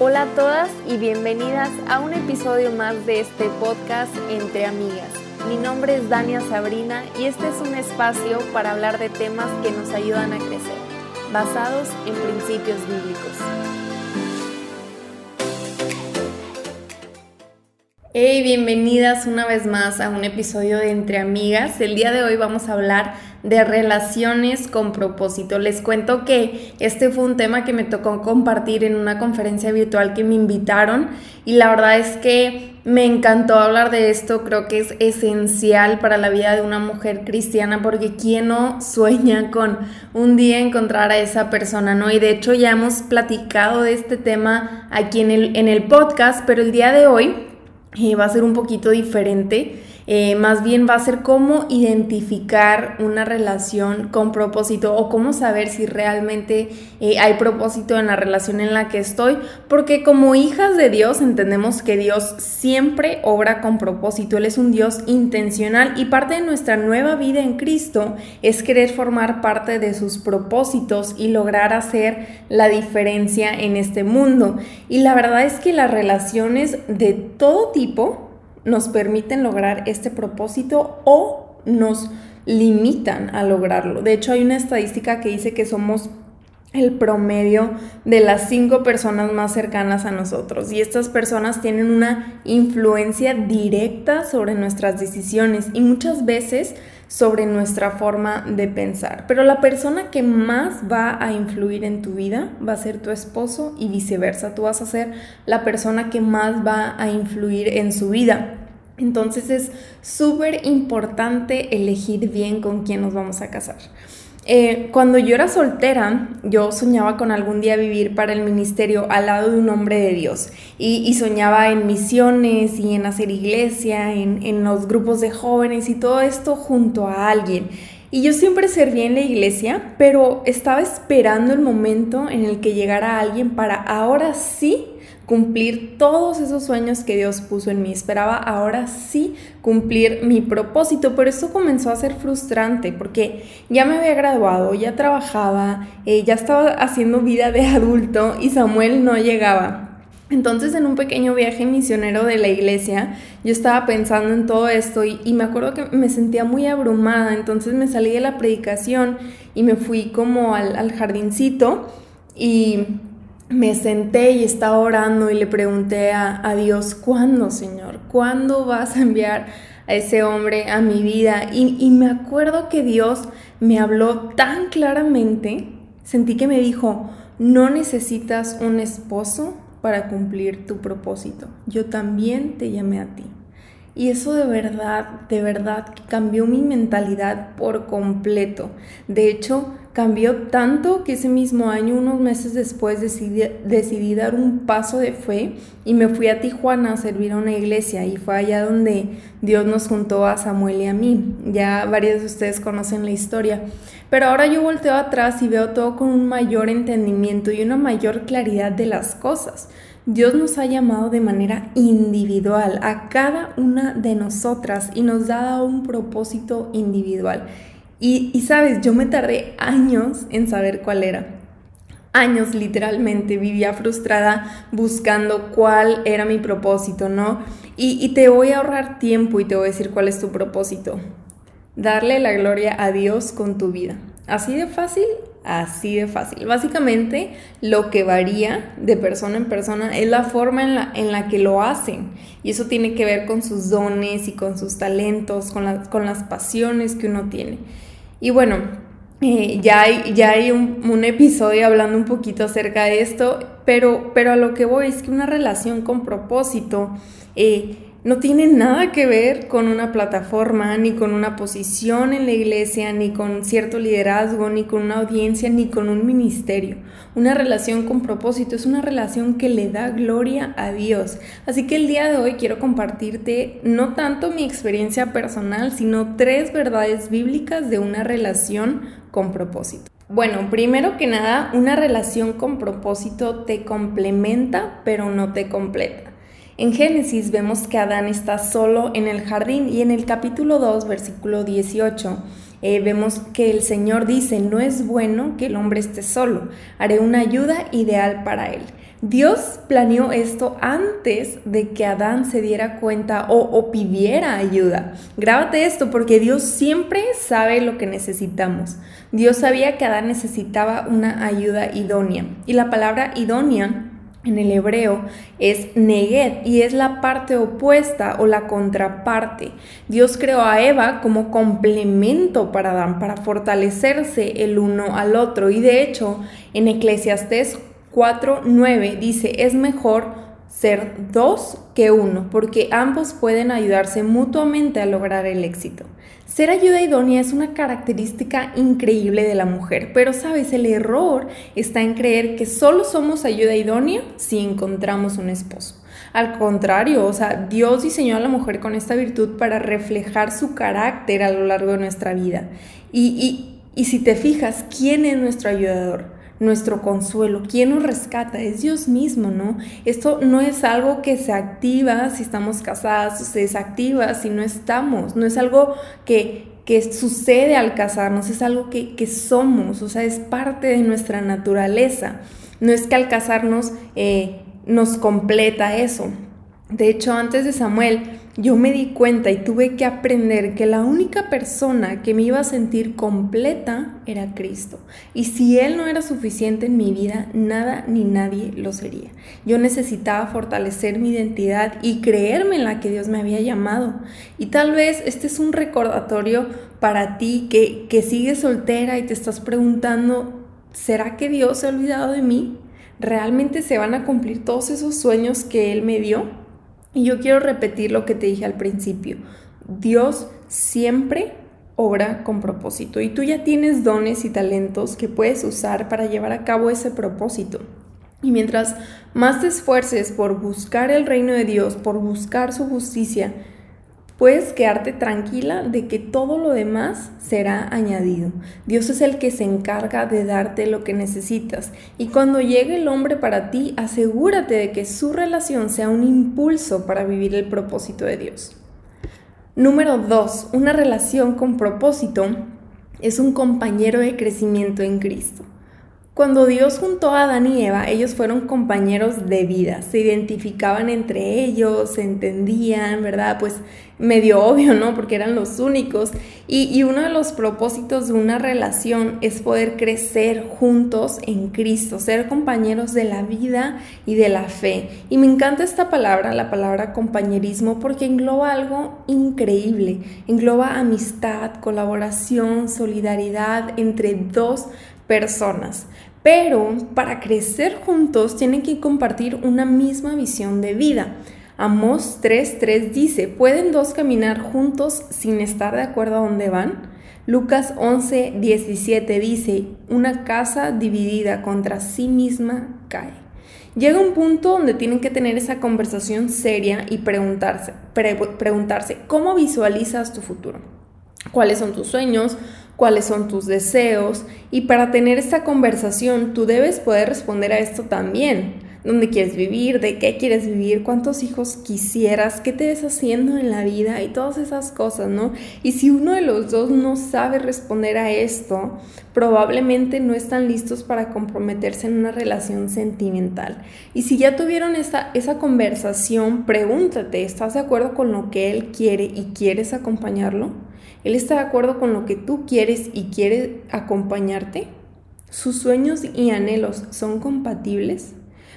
Hola a todas y bienvenidas a un episodio más de este podcast Entre Amigas. Mi nombre es Dania Sabrina y este es un espacio para hablar de temas que nos ayudan a crecer, basados en principios bíblicos. Hey, bienvenidas una vez más a un episodio de Entre Amigas. El día de hoy vamos a hablar de relaciones con propósito. Les cuento que este fue un tema que me tocó compartir en una conferencia virtual que me invitaron y la verdad es que me encantó hablar de esto, creo que es esencial para la vida de una mujer cristiana porque quién no sueña con un día encontrar a esa persona, ¿no? Y de hecho ya hemos platicado de este tema aquí en el, en el podcast, pero el día de hoy va a ser un poquito diferente. Eh, más bien va a ser cómo identificar una relación con propósito o cómo saber si realmente eh, hay propósito en la relación en la que estoy, porque como hijas de Dios entendemos que Dios siempre obra con propósito, Él es un Dios intencional y parte de nuestra nueva vida en Cristo es querer formar parte de sus propósitos y lograr hacer la diferencia en este mundo. Y la verdad es que las relaciones de todo tipo, nos permiten lograr este propósito o nos limitan a lograrlo. De hecho, hay una estadística que dice que somos el promedio de las cinco personas más cercanas a nosotros y estas personas tienen una influencia directa sobre nuestras decisiones y muchas veces sobre nuestra forma de pensar. Pero la persona que más va a influir en tu vida va a ser tu esposo y viceversa. Tú vas a ser la persona que más va a influir en su vida. Entonces es súper importante elegir bien con quién nos vamos a casar. Eh, cuando yo era soltera, yo soñaba con algún día vivir para el ministerio al lado de un hombre de Dios y, soñaba en misiones y en hacer iglesia, en, en los grupos de jóvenes y todo esto junto a alguien. Y yo siempre serví en la iglesia, pero estaba esperando el momento en el que llegara alguien para ahora sí cumplir todos esos sueños que Dios puso en mí. Esperaba ahora sí cumplir mi propósito, pero eso comenzó a ser frustrante porque ya me había graduado, ya trabajaba, eh, ya estaba haciendo vida de adulto y Samuel no llegaba. Entonces en un pequeño viaje misionero de la iglesia, yo estaba pensando en todo esto y, me acuerdo que me sentía muy abrumada, entonces me salí de la predicación y me fui como al jardincito y me senté y estaba orando y le pregunté a, Dios, ¿cuándo, Señor? ¿Cuándo vas a enviar a ese hombre a mi vida? Y, y me acuerdo que Dios me habló tan claramente, sentí que me dijo, no necesitas un esposo para cumplir tu propósito. Yo también te llamé a ti. Y eso de verdad, de verdad cambió mi mentalidad por completo. De hecho, cambió tanto que ese mismo año, unos meses después, decidí, decidí, dar un paso de fe y me fui a Tijuana a servir a una iglesia y fue allá donde Dios nos juntó a Samuel y a mí. Ya varios de ustedes conocen la historia. Pero ahora yo volteo atrás y veo todo con un mayor entendimiento y una mayor claridad de las cosas. Dios nos ha llamado de manera individual a cada una de nosotras y nos ha dado un propósito individual. Y, sabes, yo me tardé años en saber cuál era. Años literalmente vivía frustrada buscando cuál era mi propósito, ¿no? Y, y te voy a ahorrar tiempo y te voy a decir cuál es tu propósito. Darle la gloria a Dios con tu vida. Así de fácil Así de fácil. Básicamente lo que varía de persona en persona es la forma en la, en la que lo hacen. Y eso tiene que ver con sus dones y con sus talentos, con, con las pasiones que uno tiene. Y bueno, eh, ya hay, ya hay un, episodio hablando un poquito acerca de esto, pero, pero a lo que voy es que una relación con propósito... Eh, no tiene nada que ver con una plataforma, ni con una posición en la iglesia, ni con cierto liderazgo, ni con una audiencia, ni con un ministerio. Una relación con propósito es una relación que le da gloria a Dios. Así que el día de hoy quiero compartirte no tanto mi experiencia personal, sino tres verdades bíblicas de una relación con propósito. Bueno, primero que nada, una relación con propósito te complementa, pero no te completa. En Génesis vemos que Adán está solo en el jardín y en el capítulo 2, versículo 18, eh, vemos que el Señor dice, no es bueno que el hombre esté solo, haré una ayuda ideal para él. Dios planeó esto antes de que Adán se diera cuenta o, o, pidiera ayuda. Grábate esto porque Dios siempre sabe lo que necesitamos. Dios sabía que Adán necesitaba una ayuda idónea. Y la palabra idónea en el hebreo es neged y es la parte opuesta o la contraparte. Dios creó a Eva como complemento para Adán, para fortalecerse el uno al otro. Y de hecho, en Eclesiastés 4.9 dice, es mejor ser dos que uno, porque ambos pueden ayudarse mutuamente a lograr el éxito. Ser ayuda idónea es una característica increíble de la mujer, pero sabes, el error está en creer que solo somos ayuda idónea si encontramos un esposo. Al contrario, o sea, Dios diseñó a la mujer con esta virtud para reflejar su carácter a lo largo de nuestra vida. Y, y, y si te fijas, ¿quién es nuestro ayudador? Nuestro consuelo. ¿Quién nos rescata? Es Dios mismo, ¿no? Esto no es algo que se activa si estamos casadas, se desactiva si no estamos, no es algo que, que sucede al casarnos, es algo que, que, somos, o sea, es parte de nuestra naturaleza. No es que al casarnos eh, nos completa eso. De hecho, antes de Samuel, yo me di cuenta y tuve que aprender que la única persona que me iba a sentir completa era Cristo. Y si Él no era suficiente en mi vida, nada ni nadie lo sería. Yo necesitaba fortalecer mi identidad y creerme en la que Dios me había llamado. Y tal vez este es un recordatorio para ti que, que sigues soltera y te estás preguntando, ¿será que Dios se ha olvidado de mí? ¿Realmente se van a cumplir todos esos sueños que Él me dio? Y yo quiero repetir lo que te dije al principio. Dios siempre obra con propósito y tú ya tienes dones y talentos que puedes usar para llevar a cabo ese propósito. Y mientras más te esfuerces por buscar el reino de Dios, por buscar su justicia, puedes quedarte tranquila de que todo lo demás será añadido. Dios es el que se encarga de darte lo que necesitas y cuando llegue el hombre para ti, asegúrate de que su relación sea un impulso para vivir el propósito de Dios. Número 2. Una relación con propósito es un compañero de crecimiento en Cristo. Cuando Dios juntó a Adán y Eva, ellos fueron compañeros de vida, se identificaban entre ellos, se entendían, ¿verdad? Pues medio obvio, ¿no? Porque eran los únicos. Y, y, uno de los propósitos de una relación es poder crecer juntos en Cristo, ser compañeros de la vida y de la fe. Y me encanta esta palabra, la palabra compañerismo, porque engloba algo increíble. Engloba amistad, colaboración, solidaridad entre dos personas. Pero para crecer juntos tienen que compartir una misma visión de vida. Amos 3.3 dice, ¿pueden dos caminar juntos sin estar de acuerdo a dónde van? Lucas 11.17 dice, una casa dividida contra sí misma cae. Llega un punto donde tienen que tener esa conversación seria y preguntarse, preguntarse, ¿cómo visualizas tu futuro? ¿Cuáles son tus sueños? Cuáles son tus deseos y para tener esta conversación tú debes poder responder a esto también. ¿Dónde quieres vivir? ¿De qué quieres vivir? ¿Cuántos hijos quisieras? ¿Qué te ves haciendo en la vida? Y todas esas cosas, ¿no? Y si uno de los dos no sabe responder a esto, probablemente no están listos para comprometerse en una relación sentimental. Y si ya tuvieron esa, esa conversación, pregúntate, ¿estás de acuerdo con lo que él quiere y quieres acompañarlo? ¿Él está de acuerdo con lo que tú quieres y quiere acompañarte? ¿Sus sueños y anhelos son compatibles?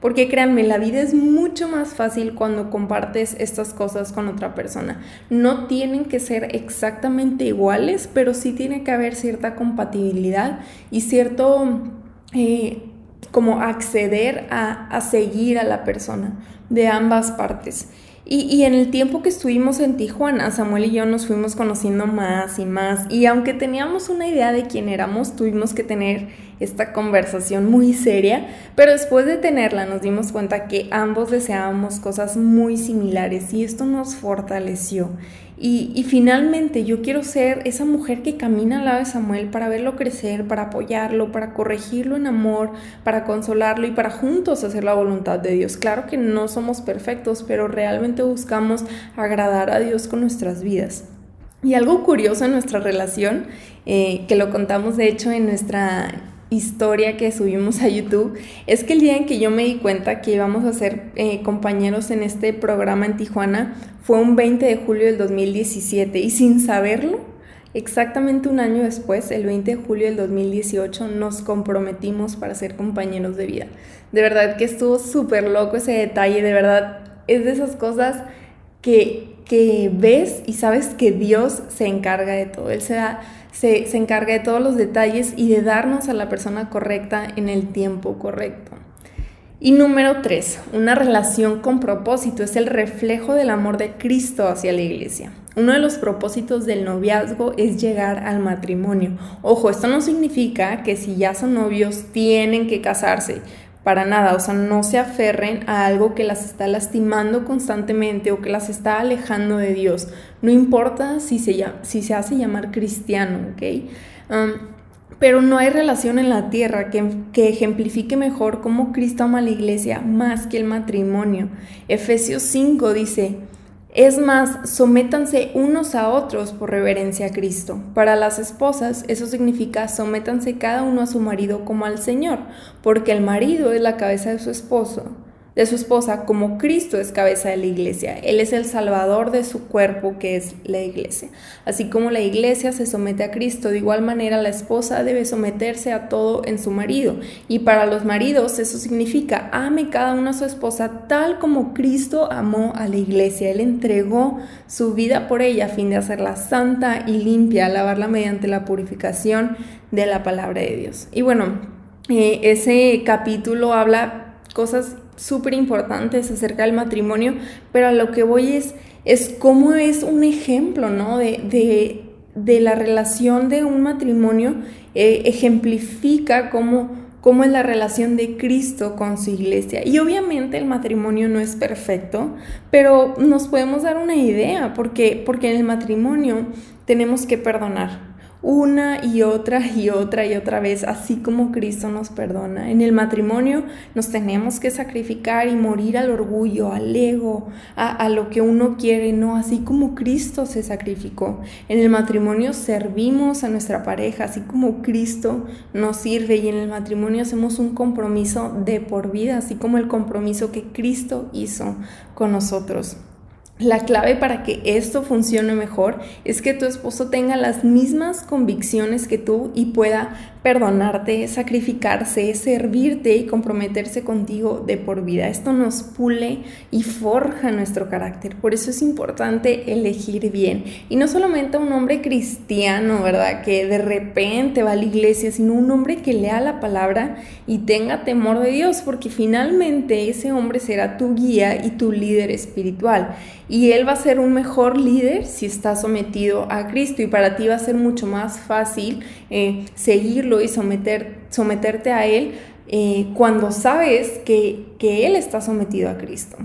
Porque créanme, la vida es mucho más fácil cuando compartes estas cosas con otra persona. No tienen que ser exactamente iguales, pero sí tiene que haber cierta compatibilidad y cierto eh, como acceder a, a seguir a la persona de ambas partes. Y, en el tiempo que estuvimos en Tijuana, Samuel y yo nos fuimos conociendo más y más. Y aunque teníamos una idea de quién éramos, tuvimos que tener esta conversación muy seria. Pero después de tenerla nos dimos cuenta que ambos deseábamos cosas muy similares y esto nos fortaleció. Y, finalmente yo quiero ser esa mujer que camina al lado de Samuel para verlo crecer, para apoyarlo, para corregirlo en amor, para consolarlo y para juntos hacer la voluntad de Dios. Claro que no somos perfectos, pero realmente buscamos agradar a Dios con nuestras vidas. Y algo curioso en nuestra relación eh, que lo contamos de hecho en nuestra historia que subimos a YouTube, es que el día en que yo me di cuenta que íbamos a ser eh, compañeros en este programa en Tijuana fue un 20 de julio del 2017 y sin saberlo, exactamente un año después, el 20 de julio del 2018, nos comprometimos para ser compañeros de vida. De verdad que estuvo súper loco ese detalle, de verdad es de esas cosas que, ves y sabes que Dios se encarga de todo, Él se da se, se encarga de todos los detalles y de darnos a la persona correcta en el tiempo correcto. Y número tres, una relación con propósito es el reflejo del amor de Cristo hacia la iglesia. Uno de los propósitos del noviazgo es llegar al matrimonio. Ojo, esto no significa que si ya son novios tienen que casarse para nada, o sea, no se aferren a algo que las está lastimando constantemente o que las está alejando de Dios. No importa si se, si se hace llamar cristiano, ¿ok? Pero no hay relación en la tierra que, que, ejemplifique mejor cómo Cristo ama a la iglesia más que el matrimonio. Efesios 5 dice, es más, sométanse unos a otros por reverencia a Cristo. Para las esposas, eso significa sométanse cada uno a su marido como al Señor, porque el marido es la cabeza de su esposo de su esposa como Cristo es cabeza de la iglesia. Él es el salvador de su cuerpo que es la iglesia. Así como la iglesia se somete a Cristo, de igual manera la esposa debe someterse a todo en su marido. Y para los maridos eso significa ame cada uno a su esposa tal como Cristo amó a la iglesia. Él entregó su vida por ella a fin de hacerla santa y limpia, lavarla mediante la purificación de la palabra de Dios. Y bueno, eh, ese capítulo habla cosas súper importantes acerca del matrimonio, pero a lo que voy es, es cómo es un ejemplo, ¿no? De, de, la relación de un matrimonio, eh, ejemplifica cómo, cómo es la relación de Cristo con su iglesia. Y obviamente el matrimonio no es perfecto, pero nos podemos dar una idea, porque, porque en el matrimonio tenemos que perdonar una y otra y otra y otra vez, así como Cristo nos perdona. En el matrimonio nos tenemos que sacrificar y morir al orgullo, al ego, a, lo que uno quiere, no, así como Cristo se sacrificó. En el matrimonio servimos a nuestra pareja, así como Cristo nos sirve y en el matrimonio hacemos un compromiso de por vida, así como el compromiso que Cristo hizo con nosotros. La clave para que esto funcione mejor es que tu esposo tenga las mismas convicciones que tú y pueda perdonarte, sacrificarse, servirte y comprometerse contigo de por vida. Esto nos pule y forja nuestro carácter. Por eso es importante elegir bien. Y no solamente un hombre cristiano, ¿verdad? Que de repente va a la iglesia, sino un hombre que lea la palabra y tenga temor de Dios, porque finalmente ese hombre será tu guía y tu líder espiritual. Y él va a ser un mejor líder si está sometido a Cristo y para ti va a ser mucho más fácil eh, seguirlo y someter, someterte a Él eh, cuando sabes que, que Él está sometido a Cristo.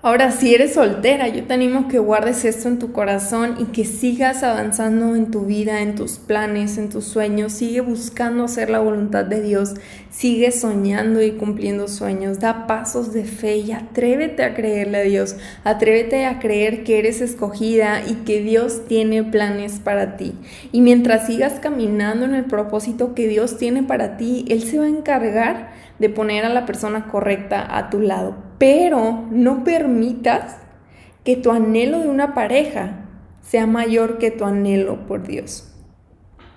Ahora, si eres soltera, yo te animo que guardes esto en tu corazón y que sigas avanzando en tu vida, en tus planes, en tus sueños. Sigue buscando hacer la voluntad de Dios. Sigue soñando y cumpliendo sueños. Da pasos de fe y atrévete a creerle a Dios. Atrévete a creer que eres escogida y que Dios tiene planes para ti. Y mientras sigas caminando en el propósito que Dios tiene para ti, Él se va a encargar de poner a la persona correcta a tu lado. Pero no permitas que tu anhelo de una pareja sea mayor que tu anhelo por Dios.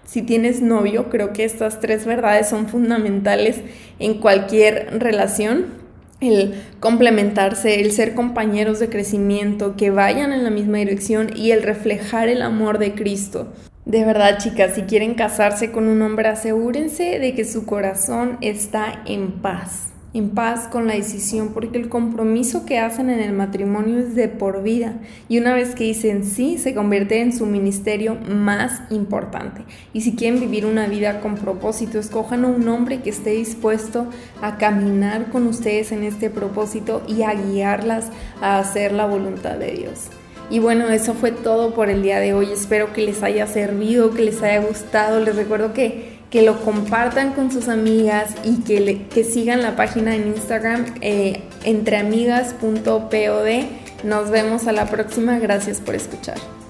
Si tienes novio, creo que estas tres verdades son fundamentales en cualquier relación. El complementarse, el ser compañeros de crecimiento, que vayan en la misma dirección y el reflejar el amor de Cristo. De verdad, chicas, si quieren casarse con un hombre, asegúrense de que su corazón está en paz, en paz con la decisión, porque el compromiso que hacen en el matrimonio es de por vida. Y una vez que dicen sí, se convierte en su ministerio más importante. Y si quieren vivir una vida con propósito, escojan a un hombre que esté dispuesto a caminar con ustedes en este propósito y a guiarlas a hacer la voluntad de Dios. Y bueno, eso fue todo por el día de hoy. Espero que les haya servido, que les haya gustado. Les recuerdo que, que lo compartan con sus amigas y que, que sigan la página en Instagram eh, entreamigas.pod. Nos vemos a la próxima. Gracias por escuchar.